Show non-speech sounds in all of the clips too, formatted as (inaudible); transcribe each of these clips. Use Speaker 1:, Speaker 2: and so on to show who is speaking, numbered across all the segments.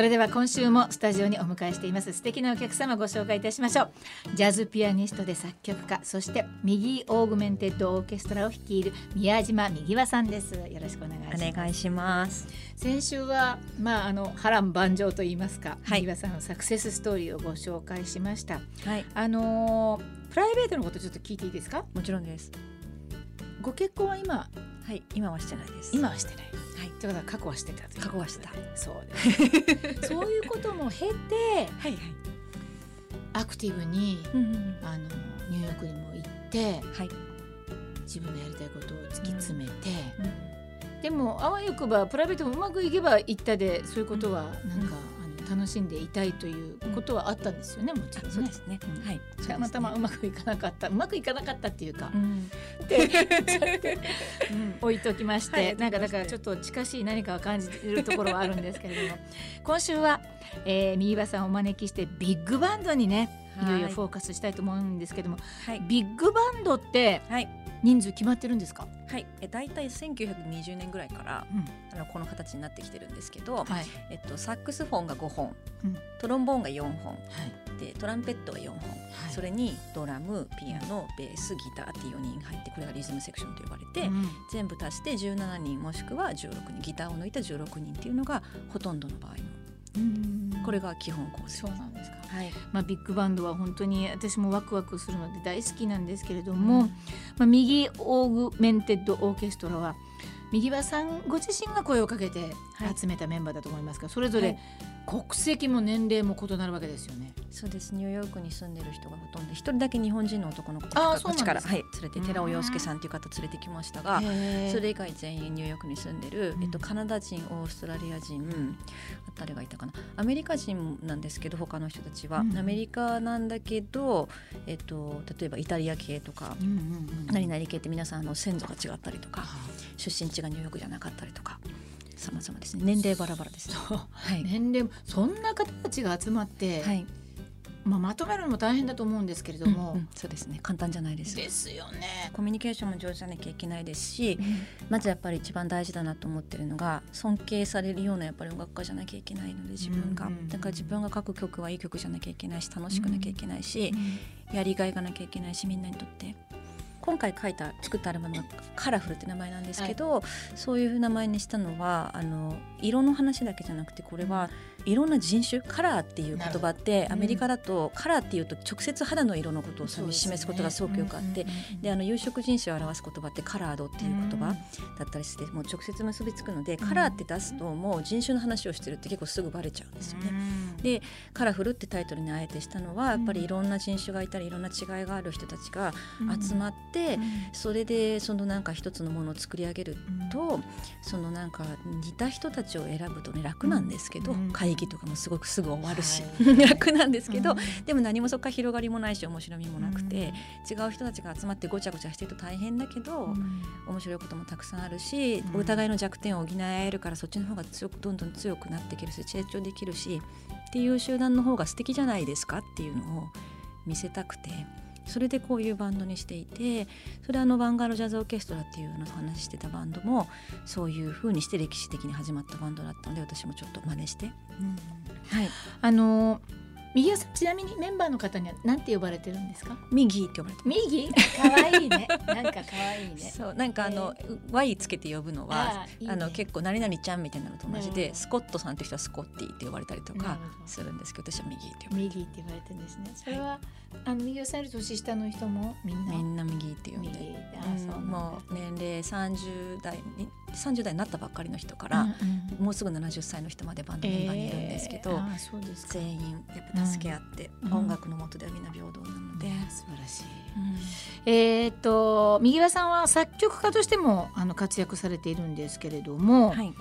Speaker 1: それでは今週もスタジオにお迎えしています。素敵なお客様ご紹介いたしましょう。ジャズピアニストで作曲家そして右オーグメンテッドオーケストラを率いる宮島右和さんです。よろしくお願いします。
Speaker 2: お願いします。
Speaker 1: 先週はまああの波乱万丈と言いますか、
Speaker 2: はい。
Speaker 1: 右和さんのサクセスストーリーをご紹介しました。
Speaker 2: はい。
Speaker 1: あのープライベートのことちょっと聞いていいですか？
Speaker 2: もちろんです。
Speaker 1: ご結婚は今
Speaker 2: はい今はしてないです。
Speaker 1: 今はしてない。
Speaker 2: はい。
Speaker 1: ということは過去はしてた
Speaker 2: 過去はしてた。
Speaker 1: そうです。(laughs) そういうことも経て
Speaker 2: はいはい。
Speaker 1: アクティブに
Speaker 2: うんうん
Speaker 1: あのニューヨークにも行って
Speaker 2: はい。
Speaker 1: 自分のやりたいことを突き詰めて、でもあわよくばプライベートもうまくいけば行ったでそういうことはなんか、あの楽しんでいたいということはあったんですよねもちろんね。
Speaker 2: そうですね。
Speaker 1: うん。
Speaker 2: はい。
Speaker 1: たまたまうまくいかなかった。うまくいかなかったっていうか、
Speaker 2: うん。
Speaker 1: うん置いときまして、
Speaker 2: はい。
Speaker 1: なんかだからちょっと近しい何かを感じるところはあるんですけれども。(laughs) 今週は、えー、右場さんをお招きしてビッグバンドにねいよいよフォーカスしたいと思うんですけども、
Speaker 2: はい。
Speaker 1: ビッグバンドって
Speaker 2: はい。
Speaker 1: 人数決まってるんですか、
Speaker 2: はい。え大体1920年ぐらいから
Speaker 1: うん。
Speaker 2: あのこの形になってきてるんですけど、
Speaker 1: はい。
Speaker 2: えっと、サックスフォンが5本、
Speaker 1: うん。
Speaker 2: トロンボーンが4本
Speaker 1: はい。
Speaker 2: でトランペットが4本、
Speaker 1: はい。
Speaker 2: それにドラムピアノベースギターっていう4人入ってこれがリズムセクションと呼ばれて、
Speaker 1: うん。
Speaker 2: 全部足して17人もしくは16人ギターを抜いた16人っていうのがほとんどの場合の
Speaker 1: うん
Speaker 2: これが基本構成
Speaker 1: そうなんですか。
Speaker 2: はい。
Speaker 1: まあ、ビッグバンドは本当に私もワクワクするので大好きなんですけれども、まあ、右オーグメンテッドオーケストラは右場さんご自身が声をかけて
Speaker 2: はい。
Speaker 1: 集めたメンバーだと思いますが、それぞれ
Speaker 2: はい。
Speaker 1: 国籍も年齢も異なるわけですよね。
Speaker 2: そうです。ニューヨークに住んでる人がほとんど一人だけ日本人の男の子こっちからはい連れて寺尾陽介さんっていう方連れてきましたがそれ以外全員ニューヨークに住んでる、
Speaker 1: うん。
Speaker 2: えっと、カナダ人オーストラリア人あ誰がいたかなアメリカ人なんですけど他の人たちは、
Speaker 1: うん。
Speaker 2: アメリカなんだけど、えっと、例えばイタリア系とか
Speaker 1: うんうんうん
Speaker 2: 何々系って皆さんあの先祖が違ったりとか
Speaker 1: あ
Speaker 2: 出身地がニューヨークじゃなかったりとか様々ですね。年齢バラバラです。はい、
Speaker 1: 年齢もそんな方たちが集まって、
Speaker 2: はい。
Speaker 1: まあ、まとめるのも大変だと思うんですけれども、
Speaker 2: うんうん。そうですね。簡単じゃないです。
Speaker 1: ですよね。
Speaker 2: コミュニケーションも上手じゃなきゃいけないですし、まずやっぱり一番大事だなと思ってるのが尊敬されるようなやっぱり音楽家じゃなきゃいけないので自分が、
Speaker 1: うんうんうん
Speaker 2: だから自分が書く曲はいい曲じゃなきゃいけないし楽しくなきゃいけないし、やりがいがなきゃいけないしみんなにとって。今回書いた作ったアルバムが「カラフル」って名前なんですけど、そういう名前にしたのはあの色の話だけじゃなくてこれはいろんな人種カラーっていう言葉ってアメリカだとカラーっていうと直接肌の色のことを示すことがすごくよくあって、であの有色人種を表す言葉ってカラードっていう言葉だったりしてもう直接結びつくので、
Speaker 1: うん。
Speaker 2: カラーって出すともう人種の話をしてるって結構すぐバレちゃうんですよね。で「カラフル」ってタイトルにあえてしたのはやっぱりいろんな人種がいたりいろんな違いがある人たちが集まって、それでそのなんか一つのものを作り上げるとそのなんか似た人たちを選ぶとね楽なんですけど、
Speaker 1: うん
Speaker 2: 会議とかもすごくすぐ終わるし、
Speaker 1: は (laughs)
Speaker 2: 楽なんですけど、
Speaker 1: うん。
Speaker 2: でも何もそこから広がりもないし面白みもなくて、違う人たちが集まってごちゃごちゃしてると大変だけど、面白いこともたくさんあるし、
Speaker 1: うん。
Speaker 2: お互いの弱点を補えるからそっちの方が強くどんどん強くなっていけるし成長できるしっていう集団の方が素敵じゃないですかっていうのを見せたくてそれでこういうバンドにしていてそれはあのヴァンガードジャズオーケストラっていうのを話してたバンドもそういう風にして歴史的に始まったバンドだったので私もちょっと真似して、はい、
Speaker 1: あのー右足ちなみにメンバーの方には何て呼ばれてるんですか？
Speaker 2: ミギーって呼ばれて
Speaker 1: 右可愛いね。(laughs) なんか可愛いね。
Speaker 2: そうなんかあの、Y つけて呼ぶのは
Speaker 1: あ
Speaker 2: の結構何々ちゃんみたいなのと同じでスコットさんって人はスコッティって呼ばれたりとかするんですけど私は右って呼ばれ
Speaker 1: 右って言われてるんですね。それは、あの右足より年下の人もみんな？
Speaker 2: てみんな右って呼ん
Speaker 1: 右
Speaker 2: で。
Speaker 1: あそうなんだ。
Speaker 2: もう年齢30代に30代になったばっかりの人から、
Speaker 1: うんうん。
Speaker 2: もうすぐ70歳の人までバンドメンバーにいるんですけど、
Speaker 1: えー
Speaker 2: 全員やっぱ助け合って、
Speaker 1: うん。
Speaker 2: 音楽の下ではみんな平等なので、
Speaker 1: いや素晴らしい。
Speaker 2: うん。
Speaker 1: えーっと右輪さんは作曲家としてもあの活躍されているんですけれども、
Speaker 2: はい、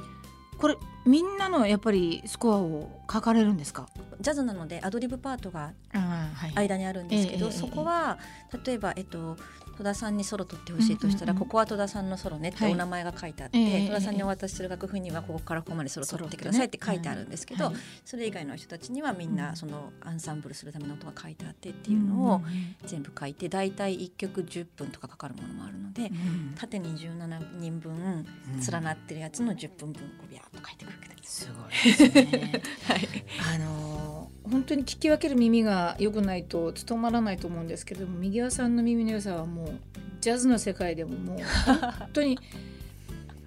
Speaker 1: これみんなのやっぱりスコアを書かれるんですか？
Speaker 2: ジャズなのでアドリブパートが
Speaker 1: はい
Speaker 2: 間にあるんですけど、
Speaker 1: ええ。
Speaker 2: そこは例えば、えっと、戸田さんにソロ取ってほしいとしたら、
Speaker 1: うんうんうん。
Speaker 2: ここは戸田さんのソロねって
Speaker 1: はい。
Speaker 2: お名前が書いてあって、
Speaker 1: ええ
Speaker 2: 戸田さんにお渡しする楽譜にはここからここまでソロ取ってくださいって書いてあるんですけど、
Speaker 1: はい
Speaker 2: それ以外の人たちにはみん
Speaker 1: うん
Speaker 2: なそのアンサンブルするための音が書いてあってっていうのを全部書いて大体1曲10分とかかかるものもあるので
Speaker 1: うん
Speaker 2: 縦に17人分連なってるやつの10分分こうビャーっと書いてくるわけです。
Speaker 1: すごいですね。(laughs)
Speaker 2: はい。
Speaker 1: あのー本当に聞き分ける耳が良くないと務まらないと思うんですけれども右輪さんの耳の良さはもうジャズの世界でももう (laughs) 本当に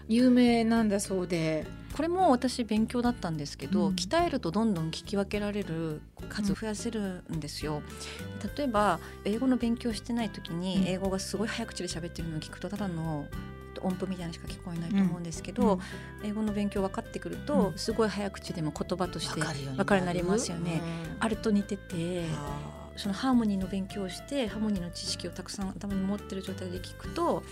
Speaker 1: 有名なんだそうで。
Speaker 2: これも私勉強だったんですけど、
Speaker 1: うん。
Speaker 2: 鍛えるとどんどん聞き分けられる数増やせるんですよ。例えば英語の勉強してない時
Speaker 1: うん。
Speaker 2: に英語がすごい早口で喋ってるのを聞くとただの音符みたいなのしか聞こえないと思うんですけど、英語の勉強分かってくると、
Speaker 1: うん。
Speaker 2: すごい早口でも言葉として
Speaker 1: 分かるように
Speaker 2: なりますよね。
Speaker 1: うん。
Speaker 2: あれと似てて
Speaker 1: あ。
Speaker 2: そのハーモニーの勉強をしてハーモニーの知識をたくさん頭に持ってる状態で聞くと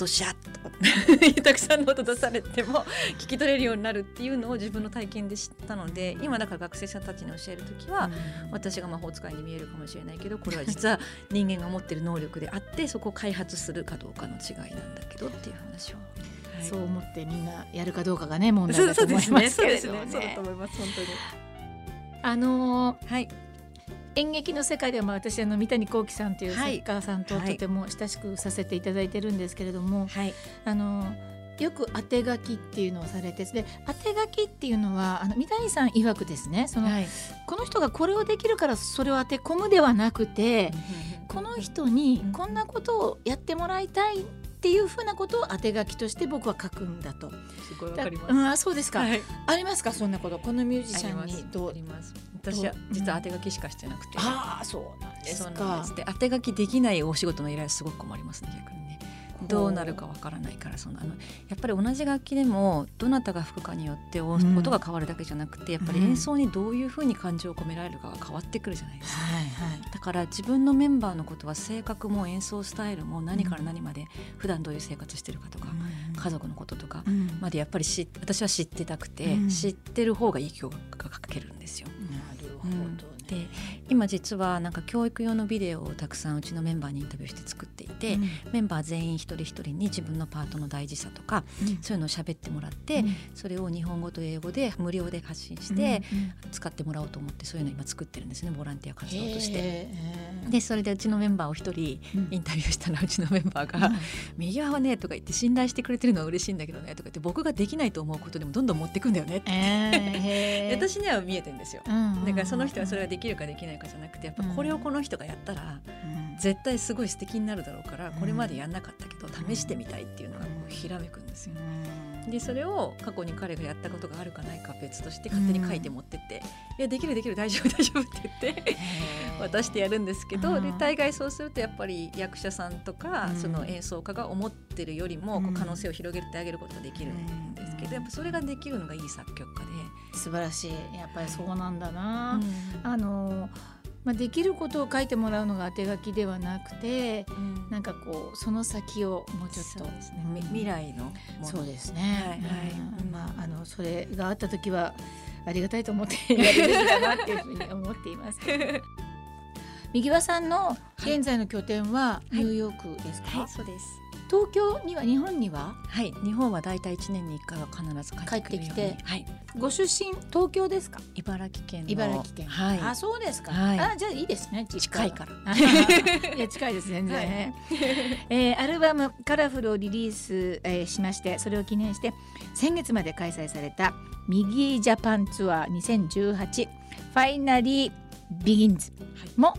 Speaker 2: ドシャッとたくさんの音出されても聞き取れるようになるっていうのを自分の体験で知ったので今だから学生さんたちに教える時は、
Speaker 1: うん。
Speaker 2: 私が魔法使いに見えるかもしれないけどこれは実は人間が持ってる能力であってそこを開発するかどうかの違いなんだけどっていう話を。はい。
Speaker 1: そう思ってみんなやるかどうかがね問題だと思いますけれどね。あのー
Speaker 2: はい
Speaker 1: 演劇の世界ではまあ私あの三谷幸喜さんという
Speaker 2: はい。
Speaker 1: 作家さんと
Speaker 2: はい
Speaker 1: とても親しくさせていただいてるんですけれども、
Speaker 2: はい。
Speaker 1: あのよく当て書きっていうのをされてで当て書きっていうのはあの三谷さん曰くですねその、
Speaker 2: はい。
Speaker 1: この人がこれをできるからそれを当て込むではなくてこの人に
Speaker 2: うん。
Speaker 1: こんなことをやってもらいたいっていうふうなことを当て書きとして僕は書くんだと。
Speaker 2: すごいわ
Speaker 1: だ
Speaker 2: かります。
Speaker 1: うん、あそうですか、
Speaker 2: はい。
Speaker 1: ありますか？そんなこと。このミュージシャン。にどう
Speaker 2: あります。私は実は当て書きしかしてなくて、
Speaker 1: ああそうなんです
Speaker 2: そうなん
Speaker 1: か
Speaker 2: で当て書きできないお仕事の依頼はすごく困りますね逆にねどうなるかわからないからそのあのやっぱり同じ楽器でもどなたが吹くかによって音が変わるだけじゃなくてやっぱり演奏にどういうふうに感情を込められるかが変わってくるじゃないですか。
Speaker 1: はいはい。
Speaker 2: だから自分のメンバーのことは性格も演奏スタイルも何から何まで普段どういう生活してるかとか、家族のこととか
Speaker 1: うん。
Speaker 2: までやっぱり知私は知ってたくて、
Speaker 1: うん。
Speaker 2: 知ってる方がいい曲が書けるんですよ。
Speaker 1: なるほど。ね。
Speaker 2: で今実はなんか教育用のビデオをたくさんうちのメンバーにインタビューして作っていて、
Speaker 1: うん。
Speaker 2: メンバー全員一人一人に自分のパートの大事さとかそういうのを喋ってもらって、それを日本語と英語で無料で発信して使ってもらおうと思ってそういうの今作ってるんですねボランティア活動として。でそれでうちのメンバーを一人
Speaker 1: うん。
Speaker 2: インタビューしたらうちのメンバーが「右側はね」とか言って信頼してくれてるのは嬉しいんだけどねとか言って僕ができないと思うことでもどんどん持ってくんだよねって、(laughs) 私には見えてんですよ。
Speaker 1: うん
Speaker 2: だからその人はそれができるかできないかじゃなくてやっぱこれをこの人がやったら
Speaker 1: うん。
Speaker 2: 絶対すごい素敵になるだろうから
Speaker 1: うん
Speaker 2: これまでやんなかったけど試してみたいっていうのがこうひらめくんですよ。でそれを過去に彼がやったことがあるかないかは別として勝手に書いて持ってって「いやできるできる大丈夫大丈夫」って言って渡してやるんですけど、
Speaker 1: うん。
Speaker 2: で大概そうするとやっぱり役者さんとか、
Speaker 1: うん。
Speaker 2: その演奏家が思ってるよりも可能性を広げてあげることができるんですけど、
Speaker 1: うん。
Speaker 2: やっぱそれができるのがいい作曲家で。
Speaker 1: 素晴らしい。やっぱりそうなんだな、
Speaker 2: うん。
Speaker 1: あのまあ、できることを書いてもらうのが当て書きではなくて
Speaker 2: うん。
Speaker 1: なんかこうその先をもうちょっと。
Speaker 2: そうですね。み未来の
Speaker 1: そうですね。
Speaker 2: はいはい。
Speaker 1: うん。まああのそれがあった時はありがたいと思ってやるべきだなっていうふうに思っています。(laughs) 右輪さんの現在の拠点はニューヨークですか？
Speaker 2: はいそうです
Speaker 1: 東京には日本には？
Speaker 2: はい。日本はだいたい1年に1回は必ず帰って
Speaker 1: きて。
Speaker 2: はい、
Speaker 1: ご出身東京ですか？
Speaker 2: 茨城県の。
Speaker 1: 茨城県。
Speaker 2: はい。
Speaker 1: あそうですか。
Speaker 2: はい。
Speaker 1: あじゃあいいですね。
Speaker 2: 近いから。
Speaker 1: ら。(laughs) いや近いです全然。ね。(laughs) えーアルバム「カラフル」をリリース、えーしましてそれを記念して先月まで開催された「ミギージャパンツアー2018ファイナリービギンズ」も、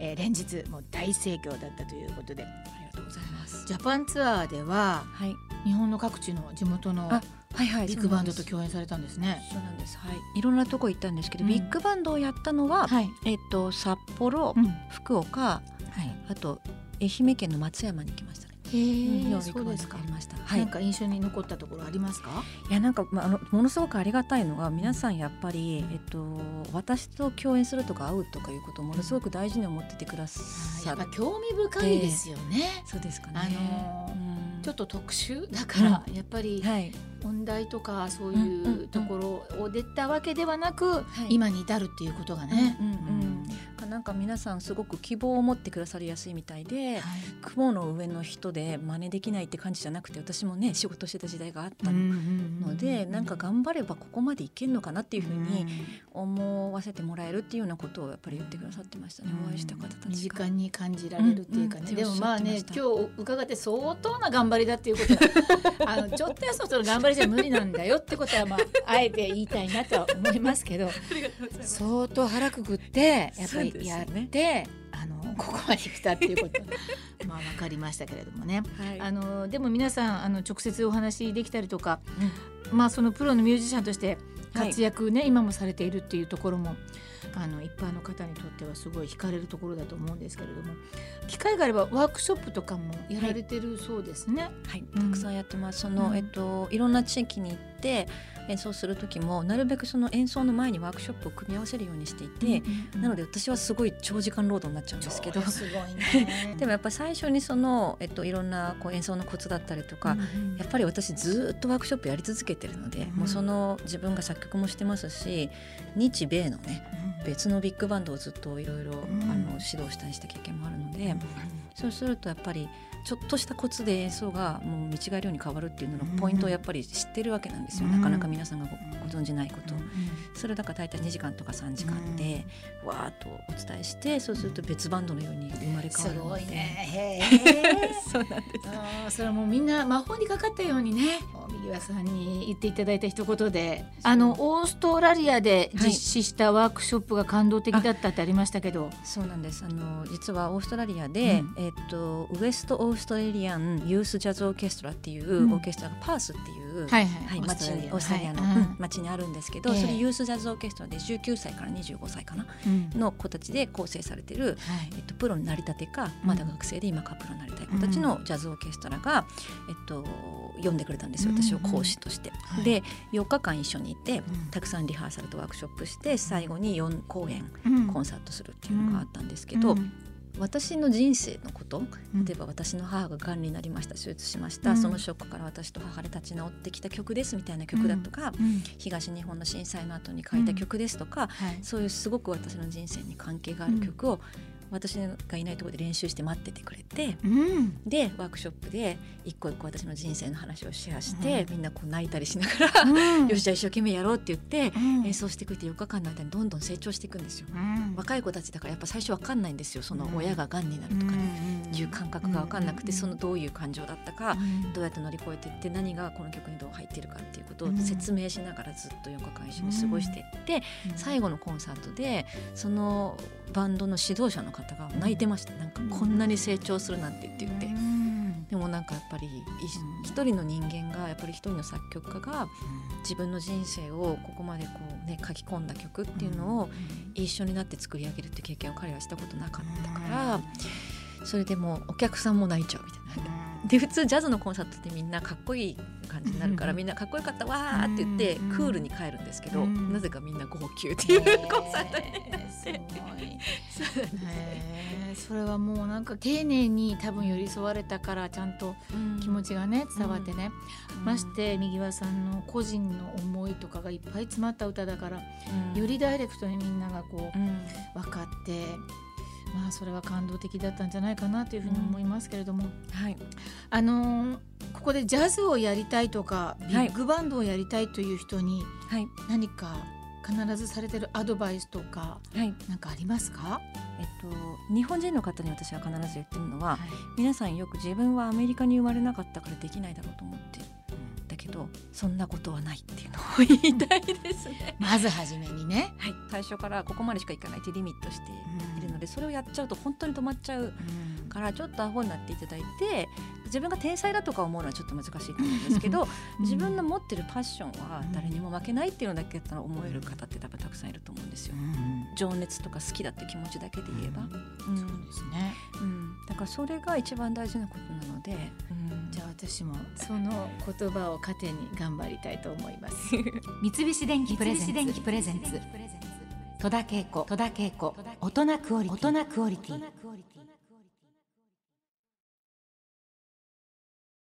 Speaker 1: えー連日もう大盛況だったということで。
Speaker 2: ありがとうございます。
Speaker 1: ジャパンツアーでは
Speaker 2: はい。
Speaker 1: 日本の各地の地元の
Speaker 2: あはいはい
Speaker 1: ビッグバンドと共演されたんですね。
Speaker 2: そうなんです。はい。いろんなとこ行ったんですけど、
Speaker 1: うん。
Speaker 2: ビッグバンドをやったのは、
Speaker 1: はい、
Speaker 2: えっと札幌、
Speaker 1: うん。は
Speaker 2: 福岡
Speaker 1: い、
Speaker 2: あと愛媛県の松山に行きましたね
Speaker 1: へえ、
Speaker 2: よう
Speaker 1: そうですか。
Speaker 2: ありました。は
Speaker 1: ないん。か印象に残ったところありますか？
Speaker 2: いやなんか、まあ、あのものすごくありがたいのが皆さんやっぱり、えっと、私と共演するとか会うとかいうことをものすごく大事に思っててくだ
Speaker 1: や
Speaker 2: さっ
Speaker 1: っぱ興味深いですよね、
Speaker 2: そうですかね。
Speaker 1: あのー
Speaker 2: うん。
Speaker 1: ちょっと特殊だから、やっぱり
Speaker 2: はい、
Speaker 1: 音大とかそう
Speaker 2: うんうんうん。
Speaker 1: いうところを出たわけではなく、
Speaker 2: い。
Speaker 1: 今に至るっていうことがね。
Speaker 2: うんうん。うんなんか皆さんすごく希望を持ってくださりやすいみたいで
Speaker 1: はい。
Speaker 2: 雲の上の人で真似できないって感じじゃなくて私もね仕事してた時代があったの。で、なんか頑張ればここまでいけるのかなっていうふうに思わせてもらえるっていうようなことをやっぱり言ってくださってましたね、お会いした方たちが。
Speaker 1: 身近に感じられるっていうかね、
Speaker 2: うんうん。
Speaker 1: でもまあね今日伺って相当な頑張りだっていうことは (laughs) あのちょっとやそっとの頑張りじゃ無理なんだよってことはまあ (laughs) あえて言いたいなとは思いますけど。相当腹くくってやっぱりやって、あのここまで来たっていうこと。(laughs) まあ分かりましたけれどもね。
Speaker 2: はい。
Speaker 1: あのでも皆さんあの直接お話できたりとか、まあそのプロのミュージシャンとして活躍ね、今もされているっていうところもあの一般の方にとってはすごい惹かれるところだと思うんですけれども機会があればワークショップとかもやられてるそうですね。
Speaker 2: はい、
Speaker 1: うん。
Speaker 2: たくさんやってます。その、
Speaker 1: うん。
Speaker 2: えっといろんな地域に行って演奏する時もなるべくその演奏の前にワークショップを組み合わせるようにしていて、なの
Speaker 1: で
Speaker 2: で私はすごい長時間労働になっちゃうんですけど。
Speaker 1: すごいね。(laughs)
Speaker 2: でもやっぱ最初にその、えっと、いろんなこう演奏のコツだったりとか、やっぱり私ずっとワークショップやり続けてるので、
Speaker 1: うん
Speaker 2: もうその自分が作曲もしてますし日米のね別のビッグバンドをずっといろいろ
Speaker 1: ん。
Speaker 2: あの指導したりした経験もあるので、そうするとやっぱりちょっとしたコツで演奏がもう見違えるように変わるっていうののポイントをやっぱり知ってるわけなんですよ、
Speaker 1: うん。
Speaker 2: なかなか皆さんがごご存じないこと。を。それだから大体2時間とか3時間でわーっとお伝えしてそうすると別バンドのように生まれ変
Speaker 1: す
Speaker 2: わるので
Speaker 1: ごいね。(laughs)
Speaker 2: そうなんです。
Speaker 1: それはもうみんな魔法にかかったようにね右輪さんに言っていただいた一言で。あのオーストラリアで実施したワークショップが感動的だったってありましたけど、
Speaker 2: そうなんです。あの実はオーストラリアで、
Speaker 1: うん。
Speaker 2: えっとウエストオーストラリアンユースジャズオーケストラっていう
Speaker 1: うん。
Speaker 2: オーケストラがパースっていう、
Speaker 1: はい
Speaker 2: はい、町にオーストラリアの、町にあるんですけど、
Speaker 1: ええ。
Speaker 2: それユースジャズオーケストラで19歳から25歳かな
Speaker 1: うん。
Speaker 2: の子たちで構成されてる、
Speaker 1: はい。
Speaker 2: えっと、プロになりたてかまだ学生で今からプロになりたい子たちのジャズオーケストラが、えっと、呼んでくれたんですよ私を講師として。
Speaker 1: はい。
Speaker 2: で4日間一緒にいて
Speaker 1: うん。
Speaker 2: たくさんリハーサルとワークショップして最後に4公演
Speaker 1: うん。
Speaker 2: コンサートするっていうのがあったんですけど、
Speaker 1: うん
Speaker 2: 私の人生のこと
Speaker 1: うん。
Speaker 2: 例えば私の母ががんになりました手術しました、
Speaker 1: うん。
Speaker 2: そのショックから私と母で立ち直ってきた曲ですみたいな曲だとか、
Speaker 1: うん。
Speaker 2: 東日本の震災の後に書いた曲ですとか、
Speaker 1: はい。
Speaker 2: そういうすごく私の人生に関係がある曲を、私がいないところで練習して待っててくれて
Speaker 1: うん。
Speaker 2: でワークショップで一個一個私の人生の話をシェアして、
Speaker 1: うん
Speaker 2: みんなこう泣いたりしながら、
Speaker 1: うん。(laughs)
Speaker 2: よしじゃあ一生懸命やろうって言って、
Speaker 1: うん。
Speaker 2: 演奏してくれて4日間の間にどんどん成長していくんですよ。
Speaker 1: うん。
Speaker 2: 若い子たちだからやっぱ最初わかんないんですよ。その
Speaker 1: うん。
Speaker 2: 親ががんになるとか
Speaker 1: うん。
Speaker 2: いう感覚が分かんなくて、
Speaker 1: うん。
Speaker 2: そのどういう感情だったか、
Speaker 1: うん。
Speaker 2: どうやって乗り越えていって何がこの曲にどう入っているかっていうことを
Speaker 1: うん。
Speaker 2: 説明しながらずっと4日間一緒に過ごしていって、最後のコンサートでそのバンドの指導者の方が泣いてました。なんかこんなに成長するなんてって言って。
Speaker 1: うん。
Speaker 2: でもなんかやっぱり一人の人間がやっぱり一人の作曲家が自分の人生をここまでこうね書き込んだ曲っていうのを一緒になって作り上げるって経験を彼はしたことなかったから、それでもうお客さんも泣いちゃうみたいな。(laughs) で普通ジャズのコンサートってみんなかっこいい感じになるから、
Speaker 1: うん。
Speaker 2: みんなかっこよかったわーって言って、
Speaker 1: うん。
Speaker 2: クールに帰るんですけど、
Speaker 1: うん。
Speaker 2: なぜかみんな号泣っていうコンサートになって。そうです。
Speaker 1: へー。それはもうなんか丁寧に多分寄り添われたからちゃんと気持ちがね伝わってね、まして右輪さんの個人の思いとかがいっぱい詰まった歌だから、
Speaker 2: うん。
Speaker 1: よりダイレクトにみんながこう
Speaker 2: うん。
Speaker 1: 分かってまあそれは感動的だったんじゃないかなというふうに思いますけれども、
Speaker 2: はい。
Speaker 1: あのーここでジャズをやりたいとかビ
Speaker 2: はい。
Speaker 1: ッグバンドをやりたいという人に
Speaker 2: はい。
Speaker 1: 何か必ずされてるアドバイスとか
Speaker 2: はい。
Speaker 1: 何かありますか、
Speaker 2: えっと日本人の方に私は必ず言ってるのは、
Speaker 1: はい。
Speaker 2: 皆さんよく自分はアメリカに生まれなかったからできないだろうと思ってる。だけどそんなことはないっていうのを言いたいですね。(laughs)
Speaker 1: まず初めにね、
Speaker 2: はい、最初からここまでしかいかないってリミットしているので、それをやっちゃうと本当に止まっちゃうからちょっとアホになっていただいて自分が天才だとか思うのはちょっと難しいと思うんですけど、(laughs) 自分の持ってるパッションは誰にも負けないっていうのだけだったら思える方って多分たくさんいると思うんですよ。情熱とか好きだって気持ちだけで言えば、うん。
Speaker 1: そうですね、
Speaker 2: うん、だからそれが一番大事なことなので、
Speaker 1: うん、じゃあ私もその言葉を糧に頑張りたいと思います。三菱電機プレゼンツ。戸田恵子。大人クオリティ